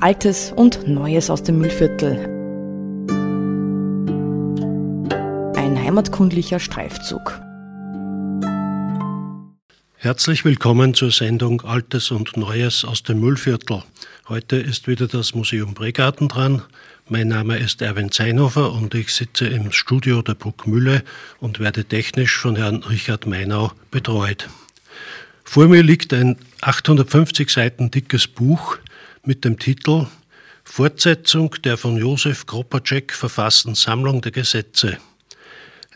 Altes und Neues aus dem Müllviertel. Ein heimatkundlicher Streifzug. Herzlich willkommen zur Sendung Altes und Neues aus dem Müllviertel. Heute ist wieder das Museum Bregarten dran. Mein Name ist Erwin Zeinhofer und ich sitze im Studio der Bruckmühle und werde technisch von Herrn Richard Meinau betreut. Vor mir liegt ein 850 Seiten dickes Buch mit dem Titel Fortsetzung der von Josef Kropacek verfassten Sammlung der Gesetze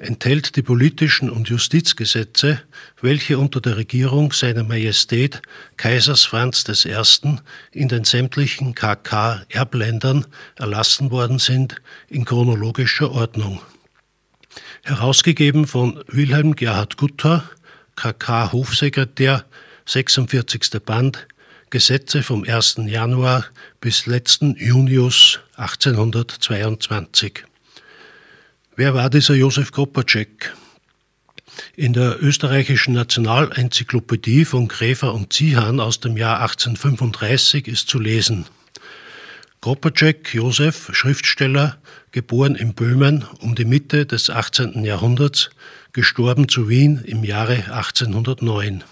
enthält die politischen und Justizgesetze, welche unter der Regierung seiner Majestät Kaisers Franz I. in den sämtlichen KK-Erbländern erlassen worden sind, in chronologischer Ordnung. Herausgegeben von Wilhelm Gerhard Gutter, KK-Hofsekretär, 46. Band, Gesetze vom 1. Januar bis letzten Junius 1822. Wer war dieser Josef Kopacek? In der österreichischen Nationalenzyklopädie von Gräfer und Ziehan aus dem Jahr 1835 ist zu lesen. Kropacek Josef, Schriftsteller, geboren in Böhmen um die Mitte des 18. Jahrhunderts, gestorben zu Wien im Jahre 1809.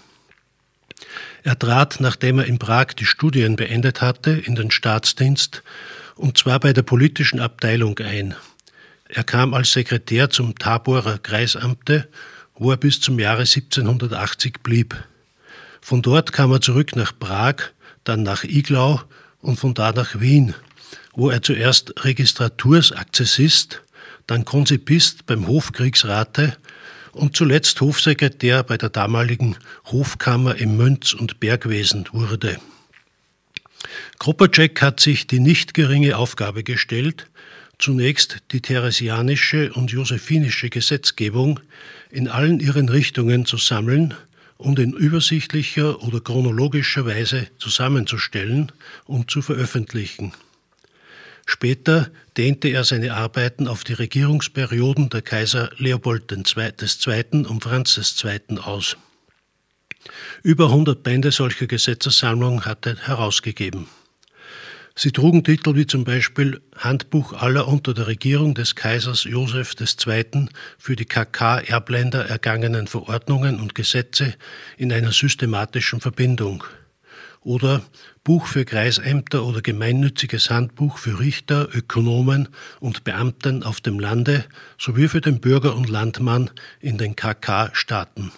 Er trat, nachdem er in Prag die Studien beendet hatte, in den Staatsdienst und zwar bei der politischen Abteilung ein. Er kam als Sekretär zum Taborer Kreisamte, wo er bis zum Jahre 1780 blieb. Von dort kam er zurück nach Prag, dann nach Iglau und von da nach Wien, wo er zuerst Registratursakzessist, dann Konzipist beim Hofkriegsrate und zuletzt Hofsekretär bei der damaligen Hofkammer im Münz- und Bergwesen wurde. Kropacek hat sich die nicht geringe Aufgabe gestellt, zunächst die theresianische und josephinische Gesetzgebung in allen ihren Richtungen zu sammeln und in übersichtlicher oder chronologischer Weise zusammenzustellen und zu veröffentlichen. Später dehnte er seine Arbeiten auf die Regierungsperioden der Kaiser Leopold II. und Franz II. aus. Über 100 Bände solcher Gesetzessammlung hat er herausgegeben. Sie trugen Titel wie zum Beispiel Handbuch aller unter der Regierung des Kaisers Joseph II. für die KK-Erbländer ergangenen Verordnungen und Gesetze in einer systematischen Verbindung oder Buch für Kreisämter oder gemeinnütziges Handbuch für Richter, Ökonomen und Beamten auf dem Lande sowie für den Bürger und Landmann in den KK-Staaten.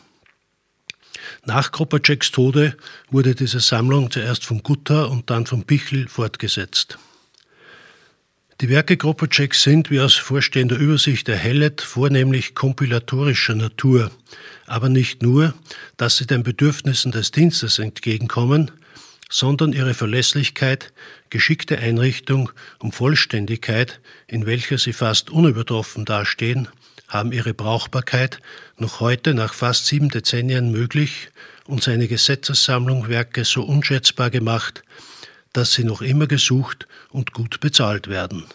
Nach Kropaceks Tode wurde diese Sammlung zuerst von Gutta und dann von Pichel fortgesetzt. Die Werke Kropaceks sind, wie aus vorstehender Übersicht erhellet, vornehmlich kompilatorischer Natur, aber nicht nur, dass sie den Bedürfnissen des Dienstes entgegenkommen, sondern ihre Verlässlichkeit, geschickte Einrichtung und Vollständigkeit, in welcher sie fast unübertroffen dastehen, haben ihre Brauchbarkeit noch heute nach fast sieben Dezennien möglich und seine Gesetzessammlung Werke so unschätzbar gemacht, dass sie noch immer gesucht und gut bezahlt werden.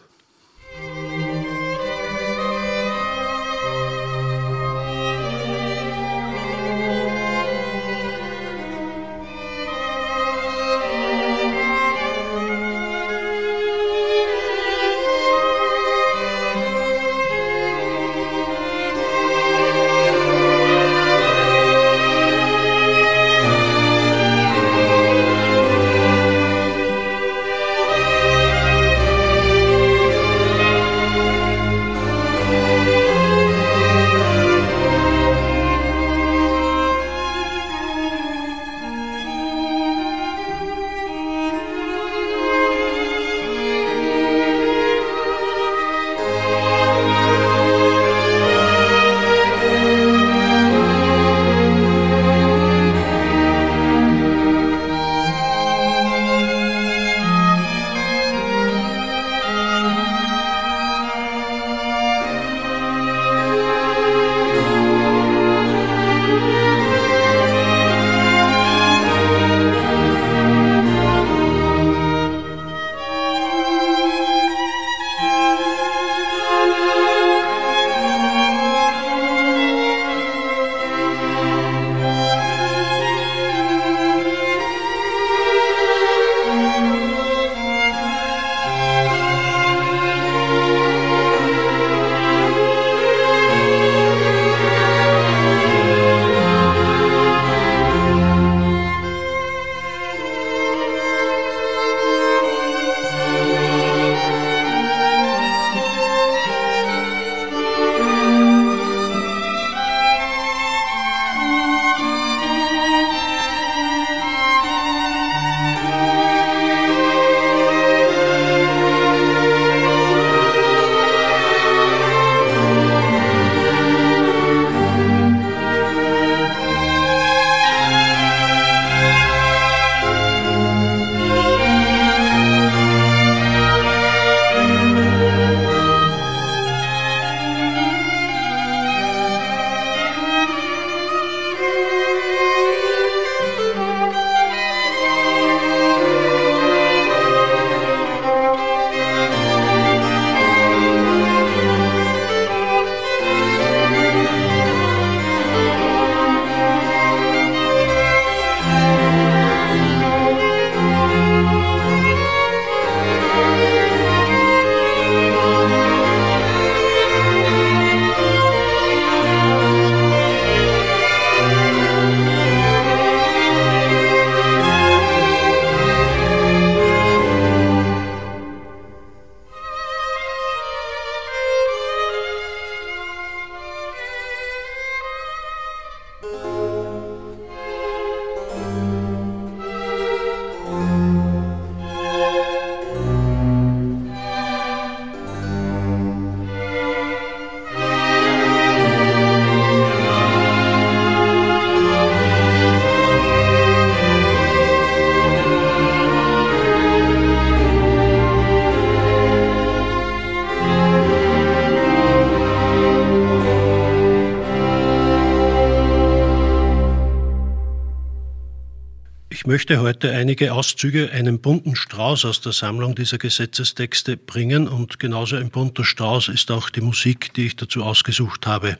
Möchte heute einige Auszüge, einen bunten Strauß aus der Sammlung dieser Gesetzestexte bringen und genauso ein bunter Strauß ist auch die Musik, die ich dazu ausgesucht habe.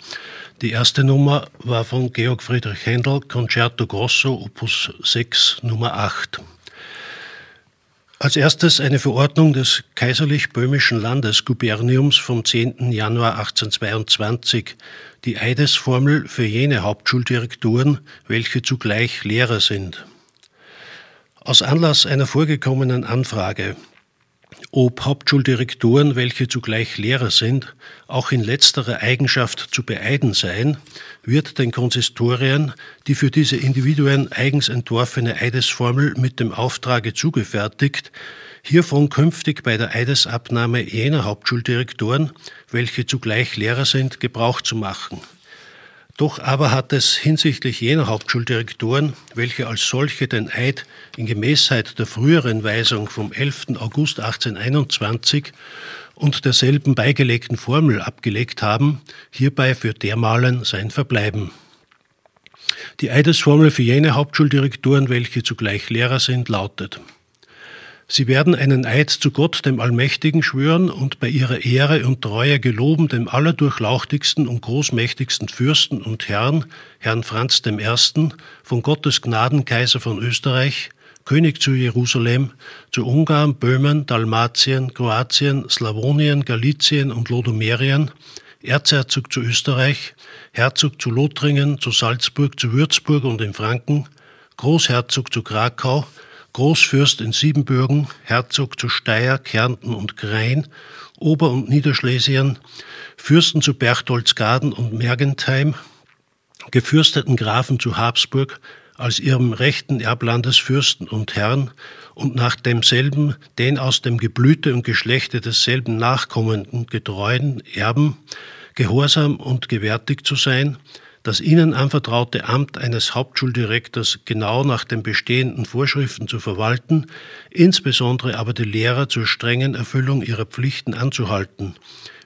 Die erste Nummer war von Georg Friedrich Händel, Concerto Grosso, Opus 6, Nummer 8. Als erstes eine Verordnung des kaiserlich-böhmischen Landesguberniums vom 10. Januar 1822, die Eidesformel für jene Hauptschuldirektoren, welche zugleich Lehrer sind. Aus Anlass einer vorgekommenen Anfrage, ob Hauptschuldirektoren, welche zugleich Lehrer sind, auch in letzterer Eigenschaft zu beeiden seien, wird den Konsistorien die für diese Individuen eigens entworfene Eidesformel mit dem Auftrage zugefertigt, hiervon künftig bei der Eidesabnahme jener Hauptschuldirektoren, welche zugleich Lehrer sind, Gebrauch zu machen – doch aber hat es hinsichtlich jener Hauptschuldirektoren, welche als solche den Eid in Gemäßheit der früheren Weisung vom 11. August 1821 und derselben beigelegten Formel abgelegt haben, hierbei für dermalen sein Verbleiben. Die Eidesformel für jene Hauptschuldirektoren, welche zugleich Lehrer sind, lautet Sie werden einen Eid zu Gott, dem Allmächtigen, schwören und bei ihrer Ehre und Treue geloben dem allerdurchlauchtigsten und großmächtigsten Fürsten und Herrn, Herrn Franz I., von Gottes Gnaden Kaiser von Österreich, König zu Jerusalem, zu Ungarn, Böhmen, Dalmatien, Kroatien, Slawonien, Galizien und Lodomerien, Erzherzog zu Österreich, Herzog zu Lothringen, zu Salzburg, zu Würzburg und in Franken, Großherzog zu Krakau, Großfürst in Siebenbürgen, Herzog zu Steyr, Kärnten und Krain, Ober- und Niederschlesien, Fürsten zu Berchtoldsgaden und Mergentheim, gefürsteten Grafen zu Habsburg, als ihrem rechten Erblandesfürsten und Herrn und nach demselben den aus dem Geblüte und Geschlechte desselben nachkommenden getreuen Erben gehorsam und gewärtig zu sein, das ihnen anvertraute Amt eines Hauptschuldirektors genau nach den bestehenden Vorschriften zu verwalten, insbesondere aber die Lehrer zur strengen Erfüllung ihrer Pflichten anzuhalten,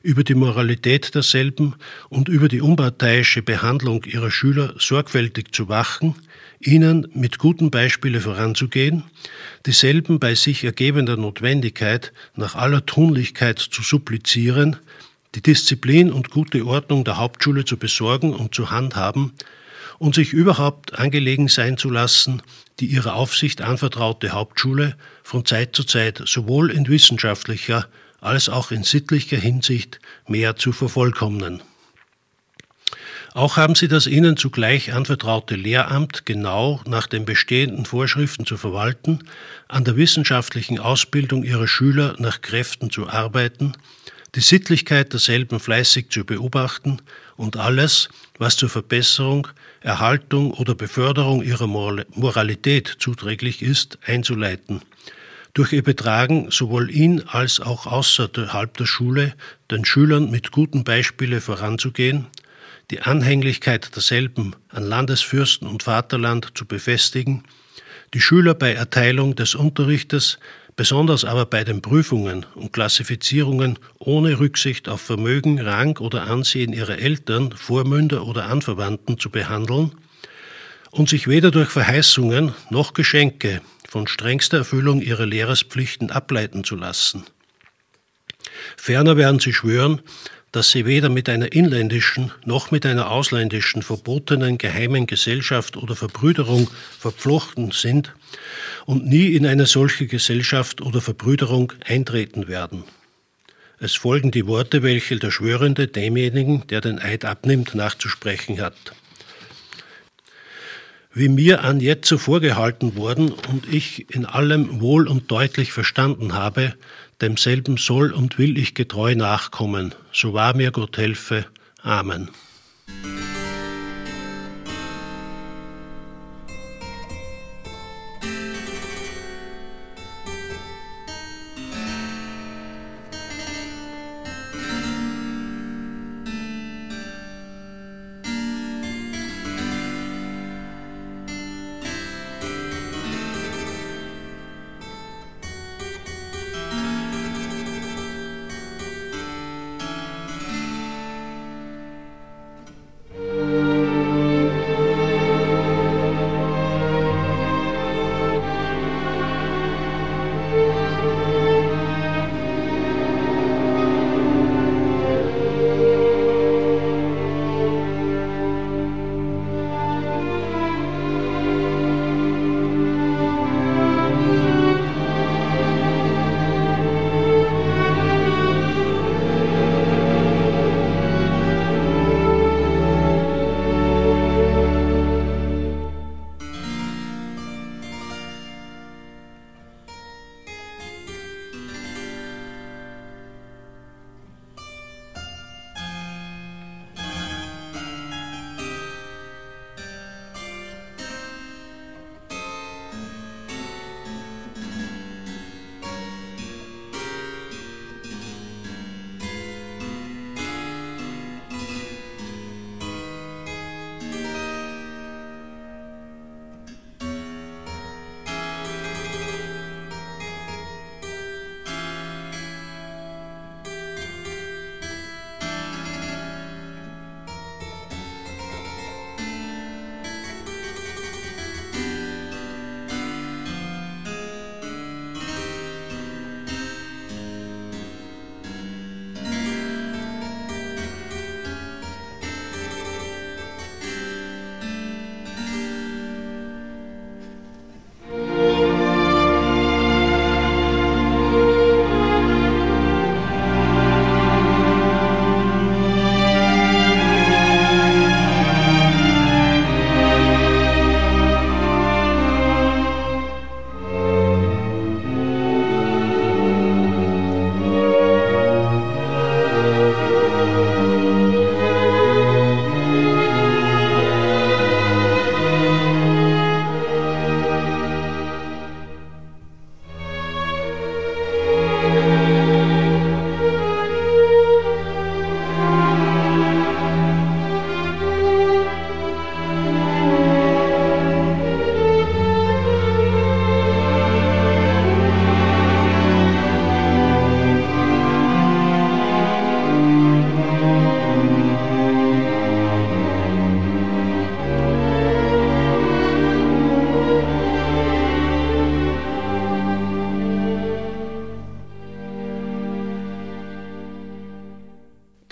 über die Moralität derselben und über die unparteiische Behandlung ihrer Schüler sorgfältig zu wachen, ihnen mit gutem Beispiele voranzugehen, dieselben bei sich ergebender Notwendigkeit nach aller Tunlichkeit zu supplizieren, die Disziplin und gute Ordnung der Hauptschule zu besorgen und zu handhaben und sich überhaupt angelegen sein zu lassen, die ihrer Aufsicht anvertraute Hauptschule von Zeit zu Zeit sowohl in wissenschaftlicher als auch in sittlicher Hinsicht mehr zu vervollkommnen. Auch haben sie das ihnen zugleich anvertraute Lehramt genau nach den bestehenden Vorschriften zu verwalten, an der wissenschaftlichen Ausbildung ihrer Schüler nach Kräften zu arbeiten, die Sittlichkeit derselben fleißig zu beobachten und alles, was zur Verbesserung, Erhaltung oder Beförderung ihrer Moralität zuträglich ist, einzuleiten. Durch ihr Betragen sowohl in als auch außerhalb der Schule den Schülern mit gutem Beispiele voranzugehen, die Anhänglichkeit derselben an Landesfürsten und Vaterland zu befestigen, die Schüler bei Erteilung des Unterrichtes besonders aber bei den Prüfungen und Klassifizierungen ohne Rücksicht auf Vermögen, Rang oder Ansehen ihrer Eltern, Vormünder oder Anverwandten zu behandeln und sich weder durch Verheißungen noch Geschenke von strengster Erfüllung ihrer Lehrerspflichten ableiten zu lassen. Ferner werden sie schwören, dass sie weder mit einer inländischen noch mit einer ausländischen verbotenen geheimen Gesellschaft oder Verbrüderung verflochten sind und nie in eine solche Gesellschaft oder Verbrüderung eintreten werden. Es folgen die Worte, welche der Schwörende demjenigen, der den Eid abnimmt, nachzusprechen hat. Wie mir an jetzo vorgehalten worden und ich in allem wohl und deutlich verstanden habe, demselben soll und will ich getreu nachkommen, so wahr mir Gott helfe. Amen.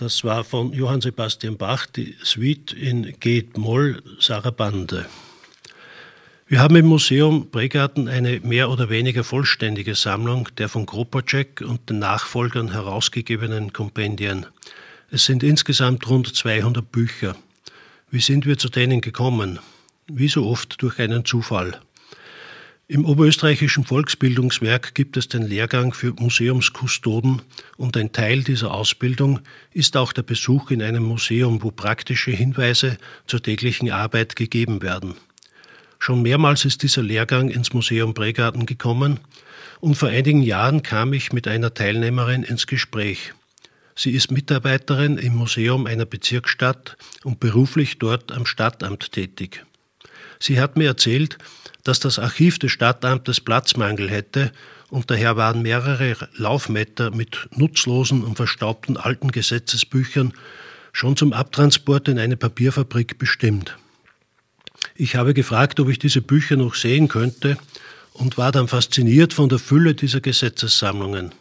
Das war von Johann Sebastian Bach die Suite in G-Moll Sarabande. Wir haben im Museum Bregarten eine mehr oder weniger vollständige Sammlung der von Kropacek und den Nachfolgern herausgegebenen Kompendien. Es sind insgesamt rund 200 Bücher. Wie sind wir zu denen gekommen? Wie so oft durch einen Zufall. Im Oberösterreichischen Volksbildungswerk gibt es den Lehrgang für Museumskustoden und ein Teil dieser Ausbildung ist auch der Besuch in einem Museum, wo praktische Hinweise zur täglichen Arbeit gegeben werden. Schon mehrmals ist dieser Lehrgang ins Museum Bregarten gekommen und vor einigen Jahren kam ich mit einer Teilnehmerin ins Gespräch. Sie ist Mitarbeiterin im Museum einer Bezirksstadt und beruflich dort am Stadtamt tätig. Sie hat mir erzählt, dass das Archiv des Stadtamtes Platzmangel hätte und daher waren mehrere Laufmeter mit nutzlosen und verstaubten alten Gesetzesbüchern schon zum Abtransport in eine Papierfabrik bestimmt. Ich habe gefragt, ob ich diese Bücher noch sehen könnte und war dann fasziniert von der Fülle dieser Gesetzessammlungen.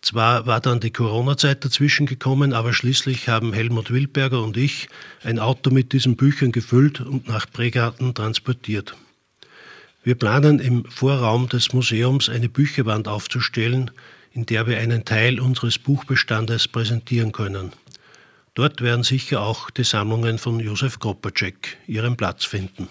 Zwar war dann die Corona-Zeit dazwischen gekommen, aber schließlich haben Helmut Wildberger und ich ein Auto mit diesen Büchern gefüllt und nach Pregarten transportiert. Wir planen im Vorraum des Museums eine Bücherwand aufzustellen, in der wir einen Teil unseres Buchbestandes präsentieren können. Dort werden sicher auch die Sammlungen von Josef Kropacek ihren Platz finden.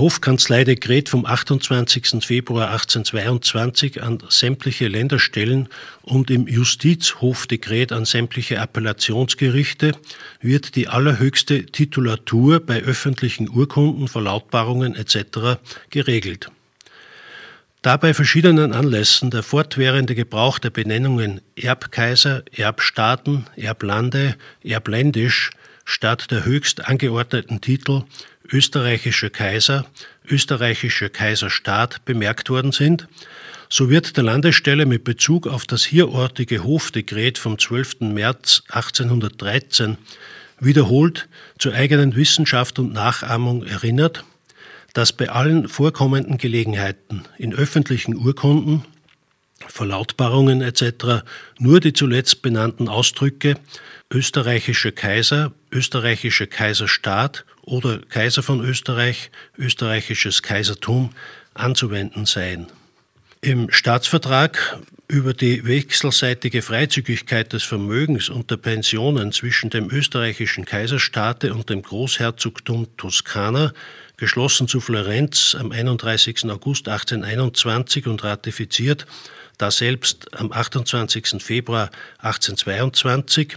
Hofkanzleidekret vom 28. Februar 1822 an sämtliche Länderstellen und im Justizhofdekret an sämtliche Appellationsgerichte wird die allerhöchste Titulatur bei öffentlichen Urkunden, Verlautbarungen etc. geregelt. Da bei verschiedenen Anlässen der fortwährende Gebrauch der Benennungen Erbkaiser, Erbstaaten, Erblande, Erbländisch statt der höchst angeordneten Titel österreichischer Kaiser, österreichischer Kaiserstaat bemerkt worden sind, so wird der Landesstelle mit Bezug auf das hierortige Hofdekret vom 12. März 1813 wiederholt zur eigenen Wissenschaft und Nachahmung erinnert, dass bei allen vorkommenden Gelegenheiten in öffentlichen Urkunden, Verlautbarungen etc. nur die zuletzt benannten Ausdrücke österreichischer Kaiser, österreichischer Kaiserstaat oder Kaiser von Österreich, österreichisches Kaisertum anzuwenden seien. Im Staatsvertrag über die wechselseitige Freizügigkeit des Vermögens und der Pensionen zwischen dem österreichischen Kaiserstaate und dem Großherzogtum Toskana, geschlossen zu Florenz am 31. August 1821 und ratifiziert daselbst am 28. Februar 1822,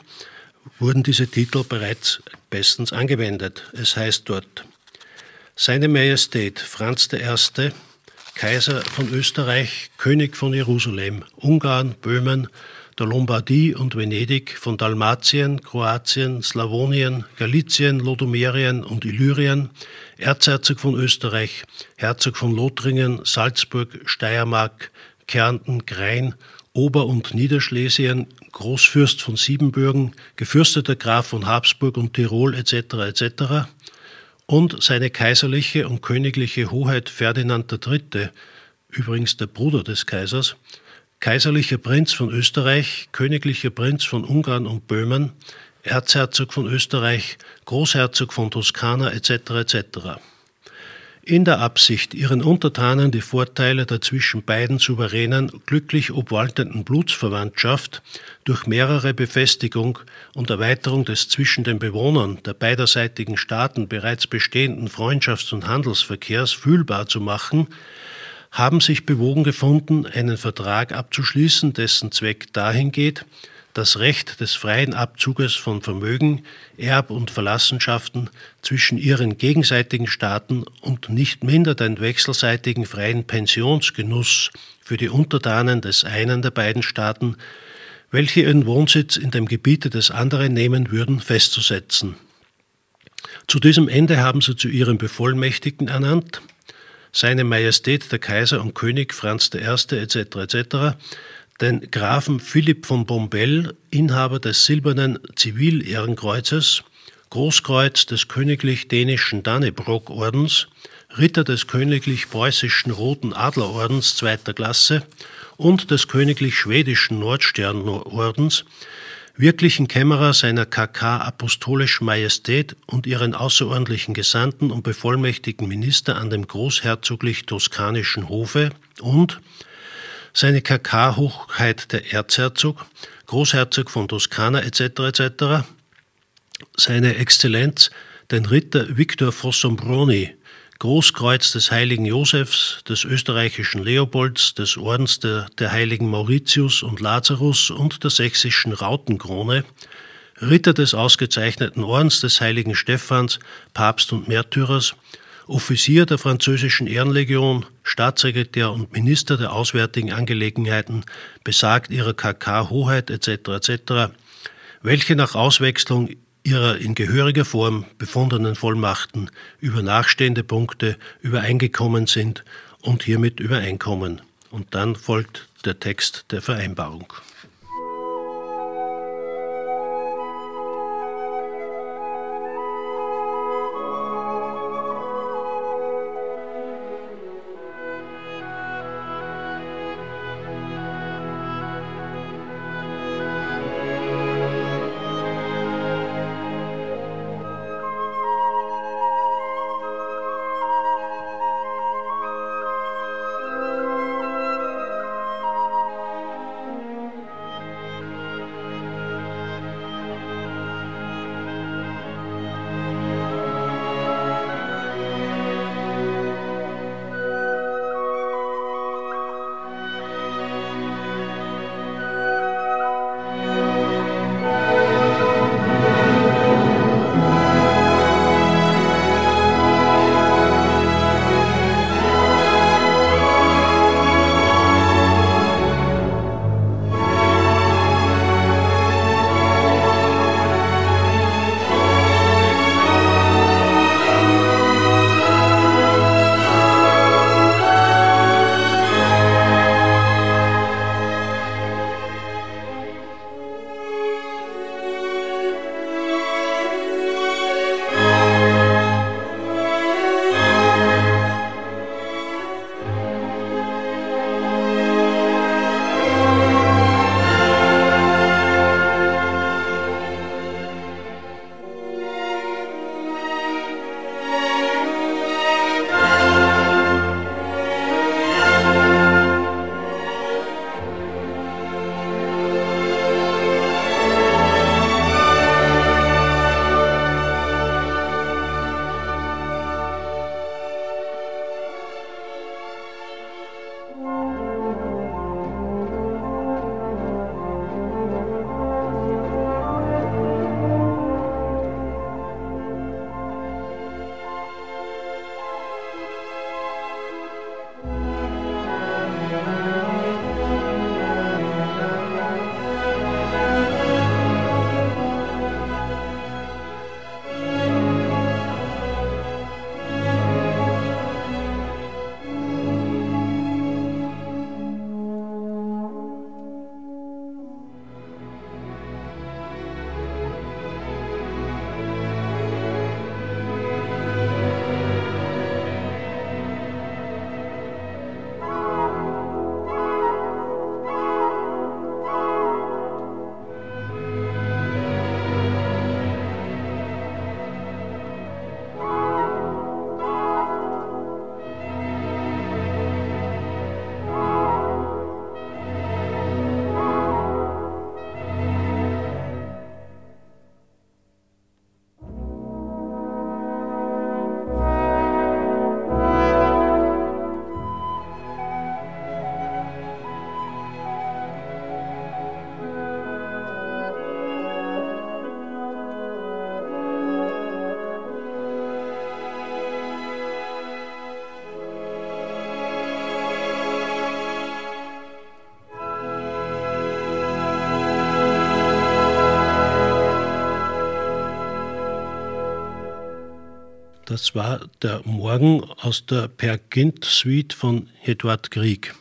wurden diese Titel bereits bestens angewendet. Es heißt dort, Seine Majestät Franz I., Kaiser von Österreich, König von Jerusalem, Ungarn, Böhmen, der Lombardie und Venedig, von Dalmatien, Kroatien, Slawonien, Galizien, Lodomerien und Illyrien, Erzherzog von Österreich, Herzog von Lothringen, Salzburg, Steiermark, Kärnten, Grein, Ober- und Niederschlesien, Großfürst von Siebenbürgen, gefürsteter Graf von Habsburg und Tirol etc. etc. und seine kaiserliche und königliche Hoheit Ferdinand III., übrigens der Bruder des Kaisers, kaiserlicher Prinz von Österreich, königlicher Prinz von Ungarn und Böhmen, Erzherzog von Österreich, Großherzog von Toskana etc. etc in der Absicht, ihren Untertanen die Vorteile der zwischen beiden Souveränen glücklich obwaltenden Blutsverwandtschaft durch mehrere Befestigung und Erweiterung des zwischen den Bewohnern der beiderseitigen Staaten bereits bestehenden Freundschafts- und Handelsverkehrs fühlbar zu machen, haben sich bewogen gefunden, einen Vertrag abzuschließen, dessen Zweck dahin geht, das Recht des freien Abzuges von Vermögen, Erb- und Verlassenschaften zwischen ihren gegenseitigen Staaten und nicht minder den wechselseitigen freien Pensionsgenuss für die Untertanen des einen der beiden Staaten, welche ihren Wohnsitz in dem Gebiete des anderen nehmen würden, festzusetzen. Zu diesem Ende haben sie zu ihrem Bevollmächtigten ernannt, seine Majestät der Kaiser und König Franz I. etc. etc den Grafen Philipp von Bombell, Inhaber des silbernen Zivilehrenkreuzes, Großkreuz des königlich-dänischen Dannebrog-Ordens, Ritter des königlich-preußischen Roten Adlerordens zweiter Klasse und des königlich-schwedischen Nordsternordens, wirklichen Kämmerer seiner KK Apostolischen Majestät und ihren außerordentlichen Gesandten und bevollmächtigten Minister an dem großherzoglich-toskanischen Hofe und seine KK-Hochheit der Erzherzog, Großherzog von Toskana etc. etc., seine Exzellenz, den Ritter Victor Fossombroni, Großkreuz des heiligen Josefs, des österreichischen Leopolds, des Ordens der, der heiligen Mauritius und Lazarus und der sächsischen Rautenkrone, Ritter des ausgezeichneten Ordens des heiligen Stephans, Papst und Märtyrers, Offizier der französischen Ehrenlegion, Staatssekretär und Minister der Auswärtigen Angelegenheiten, besagt ihrer KK-Hoheit etc. etc., welche nach Auswechslung ihrer in gehöriger Form befundenen Vollmachten über nachstehende Punkte übereingekommen sind und hiermit übereinkommen. Und dann folgt der Text der Vereinbarung. Das war der Morgen aus der Per Gint Suite von Eduard Grieg.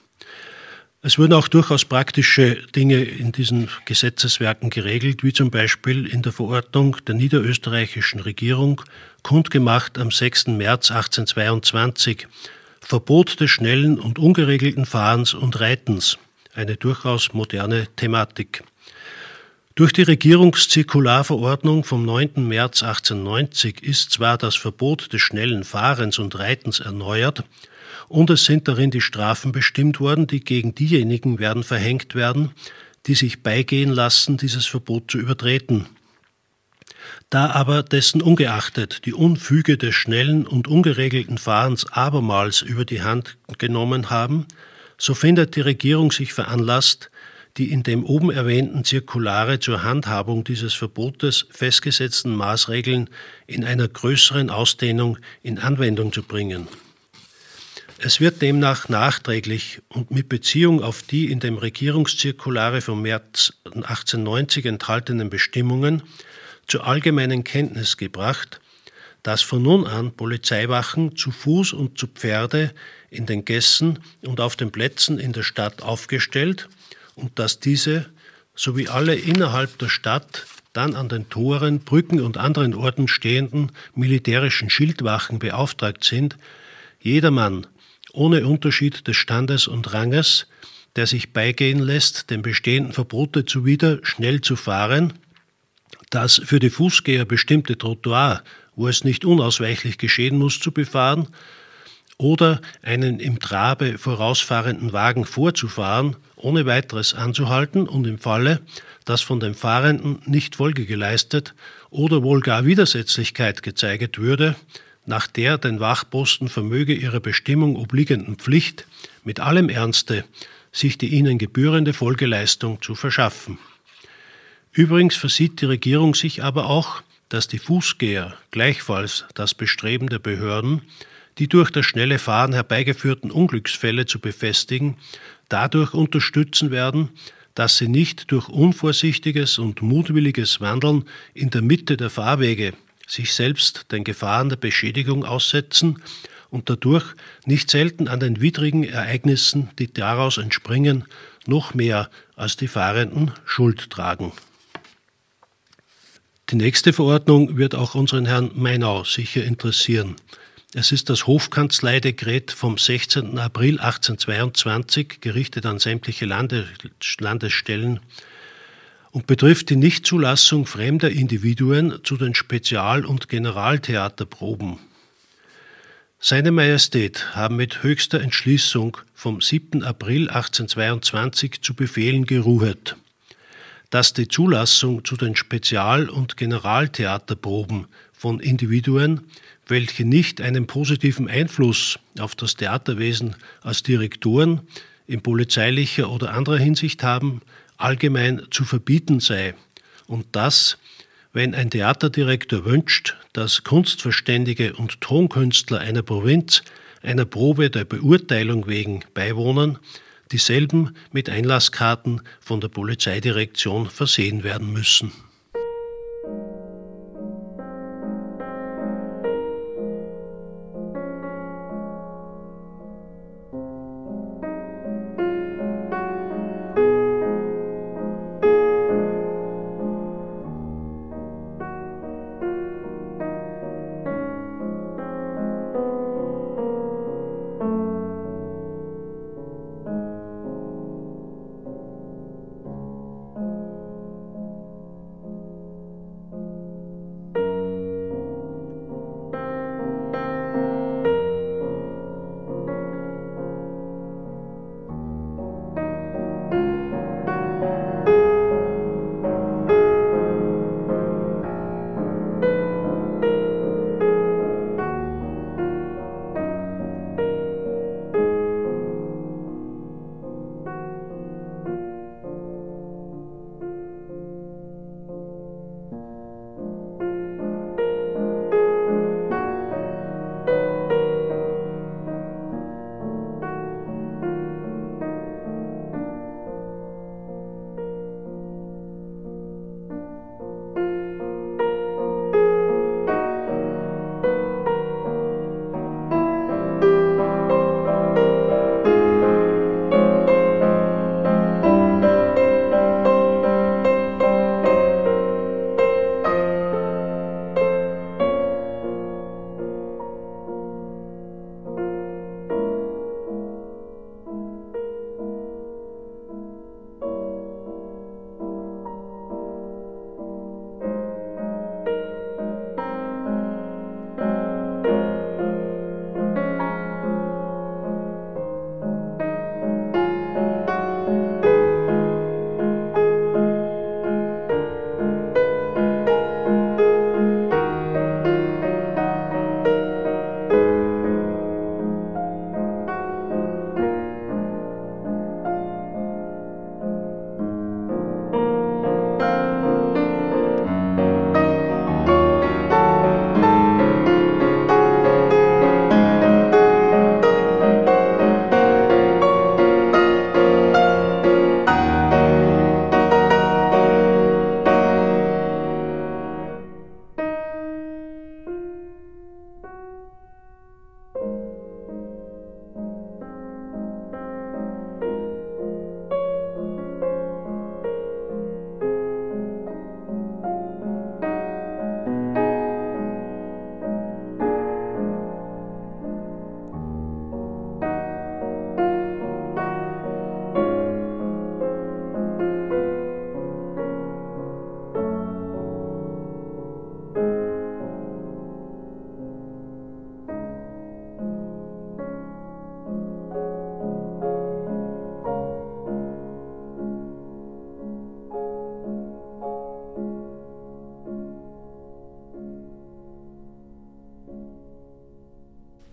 Es wurden auch durchaus praktische Dinge in diesen Gesetzeswerken geregelt, wie zum Beispiel in der Verordnung der niederösterreichischen Regierung, kundgemacht am 6. März 1822, Verbot des schnellen und ungeregelten Fahrens und Reitens, eine durchaus moderne Thematik. Durch die Regierungszirkularverordnung vom 9. März 1890 ist zwar das Verbot des schnellen Fahrens und Reitens erneuert, und es sind darin die Strafen bestimmt worden, die gegen diejenigen werden verhängt werden, die sich beigehen lassen, dieses Verbot zu übertreten. Da aber dessen ungeachtet die Unfüge des schnellen und ungeregelten Fahrens abermals über die Hand genommen haben, so findet die Regierung sich veranlasst, die in dem oben erwähnten Zirkulare zur Handhabung dieses Verbotes festgesetzten Maßregeln in einer größeren Ausdehnung in Anwendung zu bringen. Es wird demnach nachträglich und mit Beziehung auf die in dem Regierungszirkulare vom März 1890 enthaltenen Bestimmungen zur allgemeinen Kenntnis gebracht, dass von nun an Polizeiwachen zu Fuß und zu Pferde in den Gässen und auf den Plätzen in der Stadt aufgestellt und dass diese sowie alle innerhalb der Stadt dann an den Toren, Brücken und anderen Orten stehenden militärischen Schildwachen beauftragt sind, jedermann ohne Unterschied des Standes und Ranges, der sich beigehen lässt, dem bestehenden Verbote zuwider schnell zu fahren, das für die Fußgänger bestimmte Trottoir, wo es nicht unausweichlich geschehen muss, zu befahren, oder einen im Trabe vorausfahrenden Wagen vorzufahren, ohne weiteres anzuhalten und im Falle, dass von dem Fahrenden nicht Folge geleistet oder wohl gar Widersetzlichkeit gezeigt würde, nach der den Wachposten vermöge ihrer Bestimmung obliegenden Pflicht mit allem Ernste sich die ihnen gebührende Folgeleistung zu verschaffen. Übrigens versieht die Regierung sich aber auch, dass die Fußgänger gleichfalls das Bestreben der Behörden, die durch das schnelle Fahren herbeigeführten Unglücksfälle zu befestigen, dadurch unterstützen werden, dass sie nicht durch unvorsichtiges und mutwilliges Wandeln in der Mitte der Fahrwege sich selbst den Gefahren der Beschädigung aussetzen und dadurch nicht selten an den widrigen Ereignissen, die daraus entspringen, noch mehr als die Fahrenden Schuld tragen. Die nächste Verordnung wird auch unseren Herrn Meinau sicher interessieren. Es ist das Hofkanzleidekret vom 16. April 1822, gerichtet an sämtliche Lande, Landesstellen und betrifft die Nichtzulassung fremder Individuen zu den Spezial- und Generaltheaterproben. Seine Majestät haben mit höchster Entschließung vom 7. April 1822 zu befehlen geruhet, dass die Zulassung zu den Spezial- und Generaltheaterproben von Individuen, welche nicht einen positiven Einfluss auf das Theaterwesen als Direktoren in polizeilicher oder anderer Hinsicht haben, allgemein zu verbieten sei und dass, wenn ein Theaterdirektor wünscht, dass Kunstverständige und Tonkünstler einer Provinz einer Probe der Beurteilung wegen beiwohnen, dieselben mit Einlasskarten von der Polizeidirektion versehen werden müssen.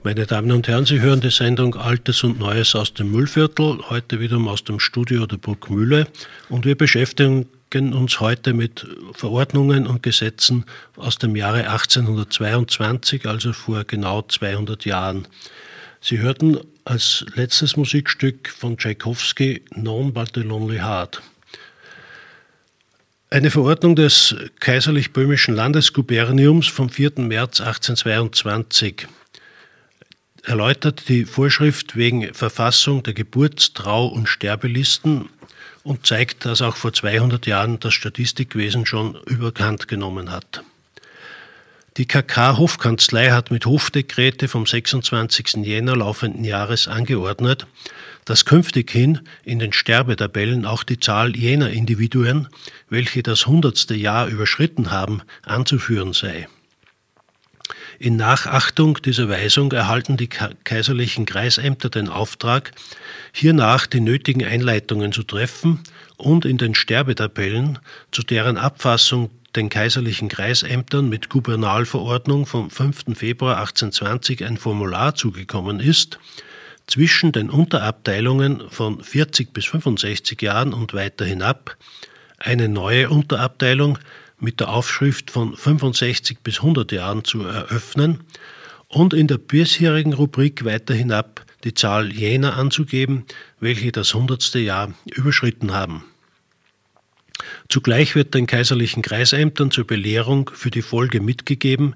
Meine Damen und Herren, Sie hören die Sendung Altes und Neues aus dem Müllviertel, heute wiederum aus dem Studio der Burgmühle. Und wir beschäftigen uns heute mit Verordnungen und Gesetzen aus dem Jahre 1822, also vor genau 200 Jahren. Sie hörten als letztes Musikstück von Tchaikovsky Non but the Lonely Heart. Eine Verordnung des Kaiserlich-Böhmischen Landesguberniums vom 4. März 1822 erläutert die Vorschrift wegen Verfassung der Geburts-, Trau- und Sterbelisten und zeigt, dass auch vor 200 Jahren das Statistikwesen schon überkannt genommen hat. Die KK-Hofkanzlei hat mit Hofdekrete vom 26. Jänner laufenden Jahres angeordnet, dass künftig hin in den Sterbetabellen auch die Zahl jener Individuen, welche das hundertste Jahr überschritten haben, anzuführen sei. In Nachachtung dieser Weisung erhalten die kaiserlichen Kreisämter den Auftrag, hiernach die nötigen Einleitungen zu treffen und in den Sterbetabellen, zu deren Abfassung den kaiserlichen Kreisämtern mit Gubernalverordnung vom 5. Februar 1820 ein Formular zugekommen ist, zwischen den Unterabteilungen von 40 bis 65 Jahren und weiter hinab eine neue Unterabteilung mit der Aufschrift von 65 bis 100 Jahren zu eröffnen und in der bisherigen Rubrik weiter hinab die Zahl jener anzugeben, welche das 100. Jahr überschritten haben. Zugleich wird den kaiserlichen Kreisämtern zur Belehrung für die Folge mitgegeben,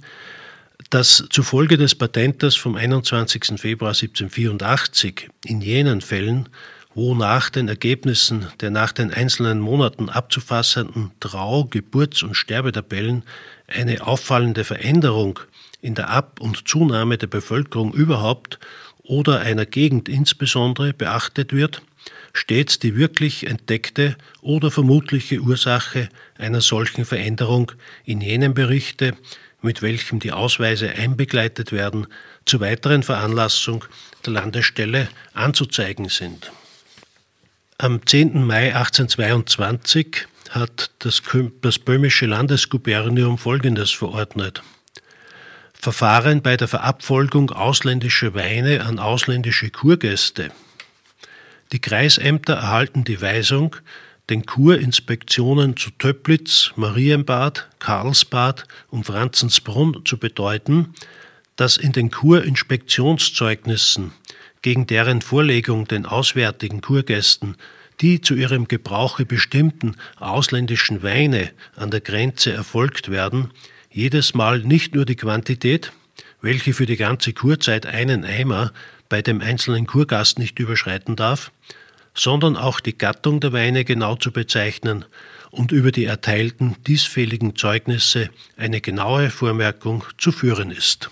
dass zufolge des Patentes vom 21. Februar 1784 in jenen Fällen, wo nach den Ergebnissen der nach den einzelnen Monaten abzufassenden Trau-, Geburts- und Sterbetabellen eine auffallende Veränderung in der Ab- und Zunahme der Bevölkerung überhaupt oder einer Gegend insbesondere beachtet wird, stets die wirklich entdeckte oder vermutliche Ursache einer solchen Veränderung in jenem Berichte, mit welchem die Ausweise einbegleitet werden, zur weiteren Veranlassung der Landesstelle anzuzeigen sind. Am 10. Mai 1822 hat das, das böhmische Landesgubernium Folgendes verordnet. Verfahren bei der Verabfolgung ausländischer Weine an ausländische Kurgäste. Die Kreisämter erhalten die Weisung, den Kurinspektionen zu Töplitz, Marienbad, Karlsbad und Franzensbrunn zu bedeuten, dass in den Kurinspektionszeugnissen gegen deren Vorlegung den auswärtigen Kurgästen die zu ihrem Gebrauche bestimmten ausländischen Weine an der Grenze erfolgt werden, jedes Mal nicht nur die Quantität, welche für die ganze Kurzeit einen Eimer bei dem einzelnen Kurgast nicht überschreiten darf, sondern auch die Gattung der Weine genau zu bezeichnen und über die erteilten diesfälligen Zeugnisse eine genaue Vormerkung zu führen ist.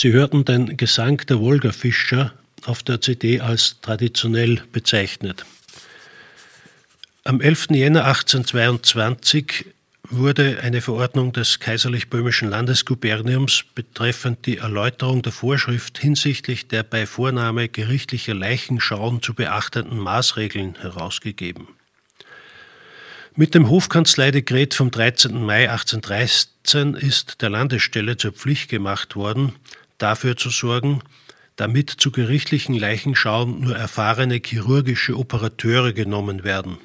Sie hörten den Gesang der Wolga-Fischer auf der CD als traditionell bezeichnet. Am 11. Jänner 1822 wurde eine Verordnung des Kaiserlich-Böhmischen Landesguberniums betreffend die Erläuterung der Vorschrift hinsichtlich der bei Vornahme gerichtlicher Leichenschauen zu beachtenden Maßregeln herausgegeben. Mit dem Hofkanzleidekret vom 13. Mai 1813 ist der Landesstelle zur Pflicht gemacht worden, dafür zu sorgen, damit zu gerichtlichen Leichenschauen nur erfahrene chirurgische Operateure genommen werden.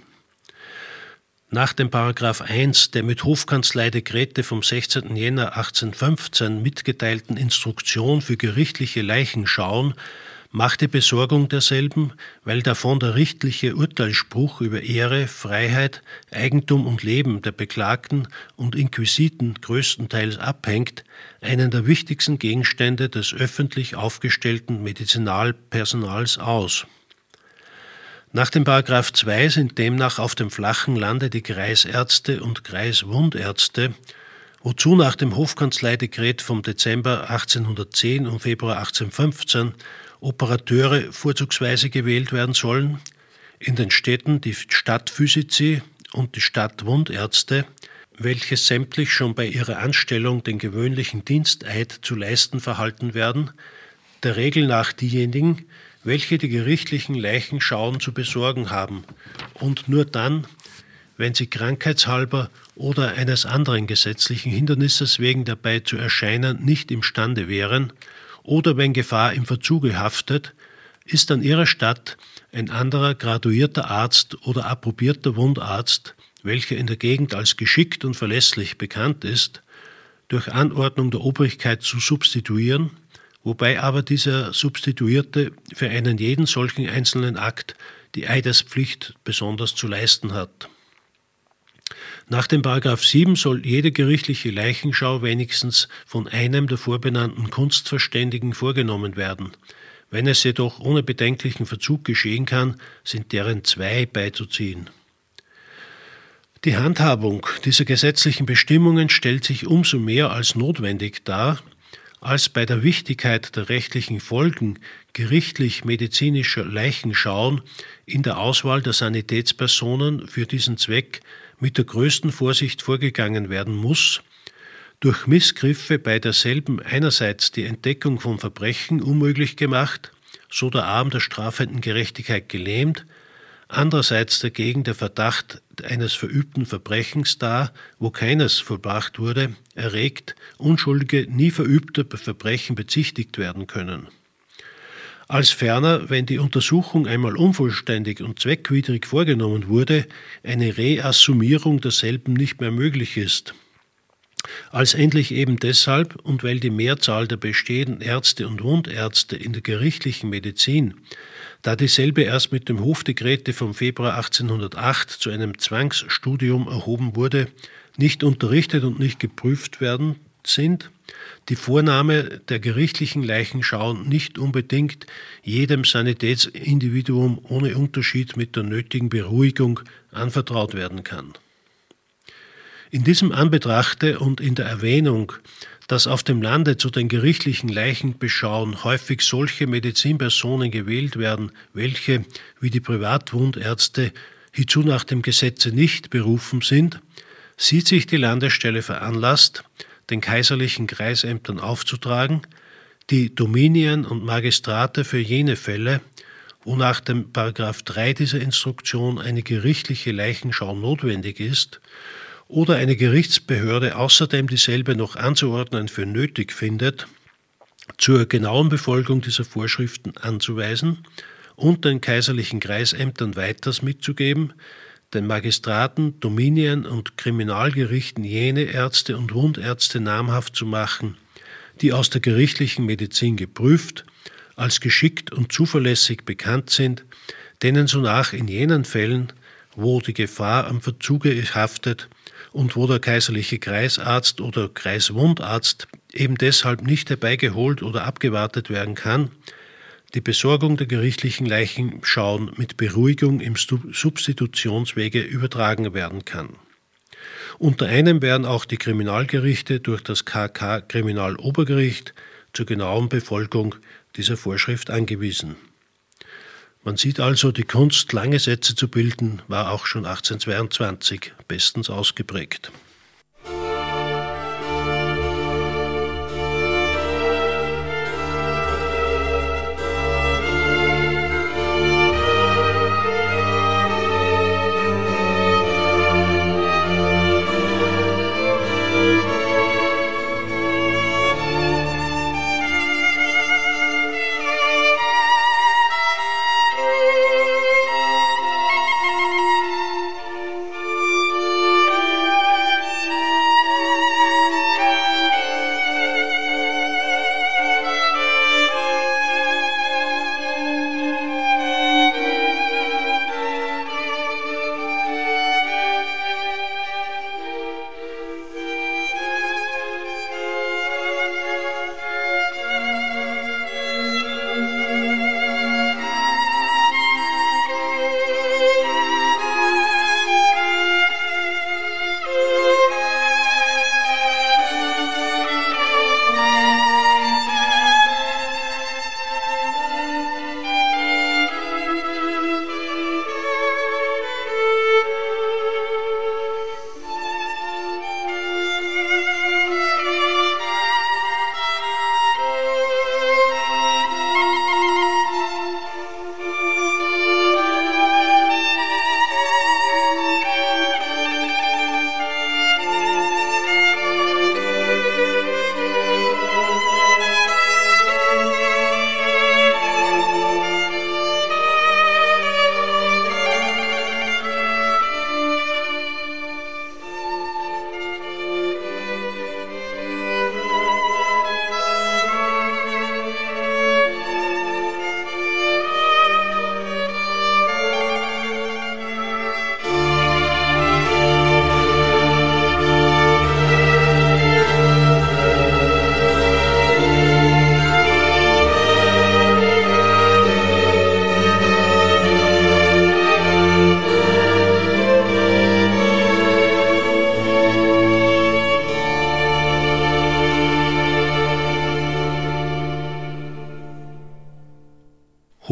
Nach dem Paragraph 1 der mit Hofkanzleidekrete vom 16. Jänner 1815 mitgeteilten Instruktion für gerichtliche Leichenschauen machte Besorgung derselben, weil davon der richtliche Urteilsspruch über Ehre, Freiheit, Eigentum und Leben der Beklagten und Inquisiten größtenteils abhängt, einen der wichtigsten Gegenstände des öffentlich aufgestellten Medizinalpersonals aus. Nach dem Paragraph 2 sind demnach auf dem flachen Lande die Kreisärzte und Kreiswundärzte, wozu nach dem Hofkanzleidekret vom Dezember 1810 und Februar 1815 Operateure vorzugsweise gewählt werden sollen, in den Städten die Stadtphysici und die Stadtwundärzte, welche sämtlich schon bei ihrer Anstellung den gewöhnlichen Diensteid zu leisten verhalten werden, der Regel nach diejenigen, welche die gerichtlichen Leichenschauen zu besorgen haben und nur dann, wenn sie krankheitshalber oder eines anderen gesetzlichen Hindernisses wegen dabei zu erscheinen nicht imstande wären oder wenn Gefahr im Verzuge haftet, ist an ihrer Stadt ein anderer graduierter Arzt oder approbierter Wundarzt, welcher in der Gegend als geschickt und verlässlich bekannt ist, durch Anordnung der Obrigkeit zu substituieren wobei aber dieser Substituierte für einen jeden solchen einzelnen Akt die Eidespflicht besonders zu leisten hat. Nach dem Paragraph 7 soll jede gerichtliche Leichenschau wenigstens von einem der vorbenannten Kunstverständigen vorgenommen werden. Wenn es jedoch ohne bedenklichen Verzug geschehen kann, sind deren zwei beizuziehen. Die Handhabung dieser gesetzlichen Bestimmungen stellt sich umso mehr als notwendig dar, als bei der Wichtigkeit der rechtlichen Folgen gerichtlich-medizinischer Leichenschauen in der Auswahl der Sanitätspersonen für diesen Zweck mit der größten Vorsicht vorgegangen werden muss, durch Missgriffe bei derselben einerseits die Entdeckung von Verbrechen unmöglich gemacht, so der Arm der strafenden Gerechtigkeit gelähmt, andererseits dagegen der Verdacht eines verübten Verbrechens da, wo keines vollbracht wurde, erregt, Unschuldige nie verübter Verbrechen bezichtigt werden können. Als ferner, wenn die Untersuchung einmal unvollständig und zweckwidrig vorgenommen wurde, eine Reassumierung derselben nicht mehr möglich ist. Als endlich eben deshalb und weil die Mehrzahl der bestehenden Ärzte und Wundärzte in der gerichtlichen Medizin da dieselbe erst mit dem Hofdekrete vom Februar 1808 zu einem Zwangsstudium erhoben wurde, nicht unterrichtet und nicht geprüft werden sind, die Vornahme der gerichtlichen Leichenschauen nicht unbedingt jedem Sanitätsindividuum ohne Unterschied mit der nötigen Beruhigung anvertraut werden kann. In diesem Anbetrachte und in der Erwähnung dass auf dem Lande zu den gerichtlichen Leichenbeschauen häufig solche Medizinpersonen gewählt werden, welche, wie die Privatwundärzte, hierzu nach dem Gesetze nicht berufen sind, sieht sich die Landesstelle veranlasst, den kaiserlichen Kreisämtern aufzutragen, die Dominien und Magistrate für jene Fälle, wo nach dem Paragraph 3 dieser Instruktion eine gerichtliche Leichenschau notwendig ist oder eine Gerichtsbehörde außerdem dieselbe noch anzuordnen für nötig findet, zur genauen Befolgung dieser Vorschriften anzuweisen und den kaiserlichen Kreisämtern weiters mitzugeben, den Magistraten, Dominien und Kriminalgerichten jene Ärzte und Wundärzte namhaft zu machen, die aus der gerichtlichen Medizin geprüft, als geschickt und zuverlässig bekannt sind, denen sonach in jenen Fällen, wo die Gefahr am Verzuge haftet, und wo der kaiserliche Kreisarzt oder Kreiswundarzt eben deshalb nicht herbeigeholt oder abgewartet werden kann, die Besorgung der gerichtlichen Leichenschauen mit Beruhigung im Substitutionswege übertragen werden kann. Unter einem werden auch die Kriminalgerichte durch das KK Kriminalobergericht zur genauen Befolgung dieser Vorschrift angewiesen. Man sieht also, die Kunst, lange Sätze zu bilden, war auch schon 1822 bestens ausgeprägt.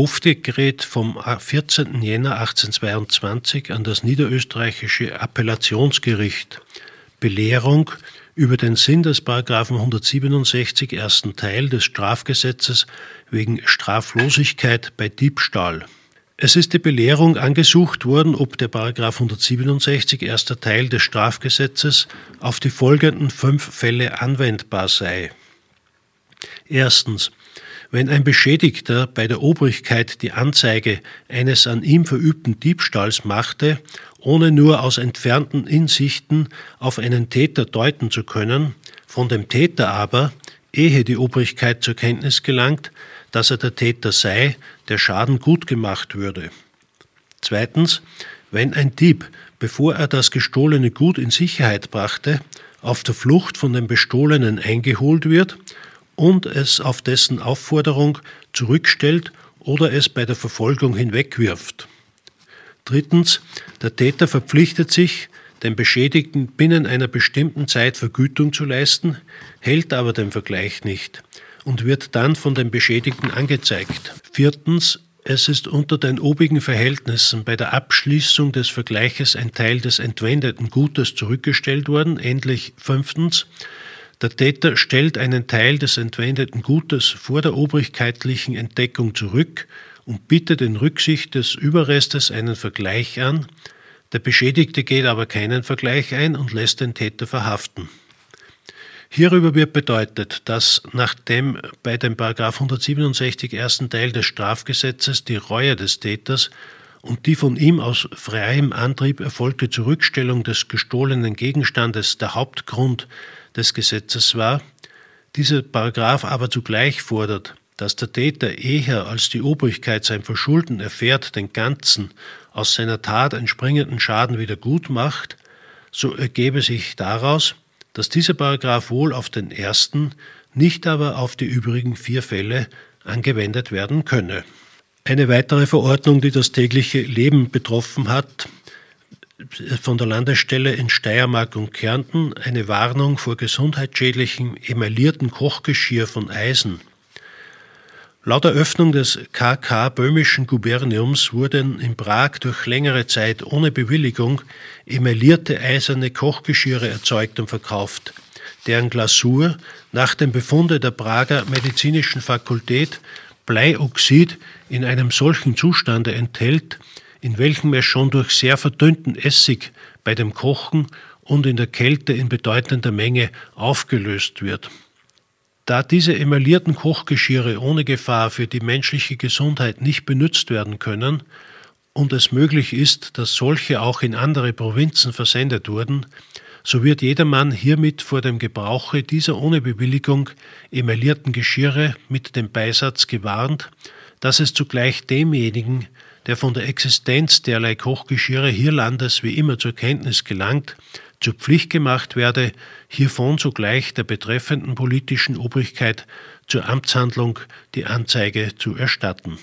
Hofdekret vom 14. Jänner 1822 an das niederösterreichische Appellationsgericht Belehrung über den Sinn des Paragraphen 167 ersten Teil des Strafgesetzes wegen Straflosigkeit bei Diebstahl. Es ist die Belehrung angesucht worden, ob der Paragraph 167 erster Teil des Strafgesetzes auf die folgenden fünf Fälle anwendbar sei. Erstens wenn ein Beschädigter bei der Obrigkeit die Anzeige eines an ihm verübten Diebstahls machte, ohne nur aus entfernten Insichten auf einen Täter deuten zu können, von dem Täter aber, ehe die Obrigkeit zur Kenntnis gelangt, dass er der Täter sei, der Schaden gut gemacht würde. Zweitens, wenn ein Dieb, bevor er das gestohlene Gut in Sicherheit brachte, auf der Flucht von dem Bestohlenen eingeholt wird und es auf dessen Aufforderung zurückstellt oder es bei der Verfolgung hinwegwirft. Drittens, der Täter verpflichtet sich, dem Beschädigten binnen einer bestimmten Zeit Vergütung zu leisten, hält aber den Vergleich nicht und wird dann von dem Beschädigten angezeigt. Viertens, es ist unter den obigen Verhältnissen bei der Abschließung des Vergleiches ein Teil des entwendeten Gutes zurückgestellt worden. Endlich fünftens, der Täter stellt einen Teil des entwendeten Gutes vor der obrigkeitlichen Entdeckung zurück und bittet in Rücksicht des Überrestes einen Vergleich an. Der Beschädigte geht aber keinen Vergleich ein und lässt den Täter verhaften. Hierüber wird bedeutet, dass nachdem bei dem 167 ersten Teil des Strafgesetzes die Reue des Täters und die von ihm aus freiem Antrieb erfolgte Zurückstellung des gestohlenen Gegenstandes der Hauptgrund des Gesetzes war, dieser Paragraph aber zugleich fordert, dass der Täter eher als die Obrigkeit sein Verschulden erfährt, den ganzen aus seiner Tat entspringenden Schaden wieder gut macht, so ergebe sich daraus, dass dieser Paragraph wohl auf den ersten, nicht aber auf die übrigen vier Fälle angewendet werden könne. Eine weitere Verordnung, die das tägliche Leben betroffen hat, von der Landesstelle in Steiermark und Kärnten eine Warnung vor gesundheitsschädlichem emaillierten Kochgeschirr von Eisen. Laut Eröffnung des KK Böhmischen Guberniums wurden in Prag durch längere Zeit ohne Bewilligung emaillierte eiserne Kochgeschirre erzeugt und verkauft, deren Glasur nach dem Befunde der Prager Medizinischen Fakultät Bleioxid in einem solchen Zustande enthält, in welchem es schon durch sehr verdünnten Essig bei dem Kochen und in der Kälte in bedeutender Menge aufgelöst wird. Da diese emaillierten Kochgeschirre ohne Gefahr für die menschliche Gesundheit nicht benutzt werden können und es möglich ist, dass solche auch in andere Provinzen versendet wurden, so wird jedermann hiermit vor dem Gebrauche dieser ohne Bewilligung emaillierten Geschirre mit dem Beisatz gewarnt, dass es zugleich demjenigen, der von der Existenz derlei Kochgeschirre hierlandes wie immer zur Kenntnis gelangt, zur Pflicht gemacht werde, hiervon sogleich der betreffenden politischen Obrigkeit zur Amtshandlung die Anzeige zu erstatten.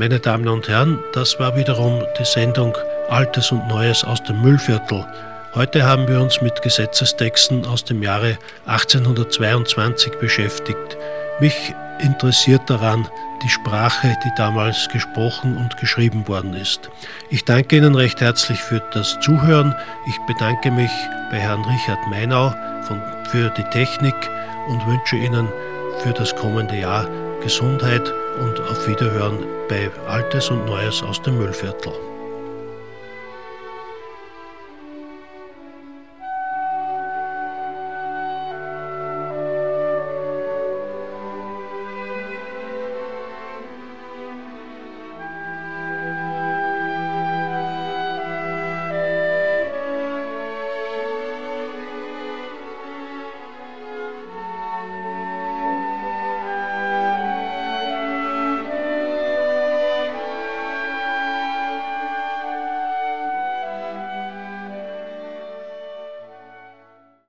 Meine Damen und Herren, das war wiederum die Sendung Altes und Neues aus dem Müllviertel. Heute haben wir uns mit Gesetzestexten aus dem Jahre 1822 beschäftigt. Mich interessiert daran die Sprache, die damals gesprochen und geschrieben worden ist. Ich danke Ihnen recht herzlich für das Zuhören. Ich bedanke mich bei Herrn Richard Meinau von, für die Technik und wünsche Ihnen für das kommende Jahr Gesundheit und auf Wiederhören bei Altes und Neues aus dem Müllviertel.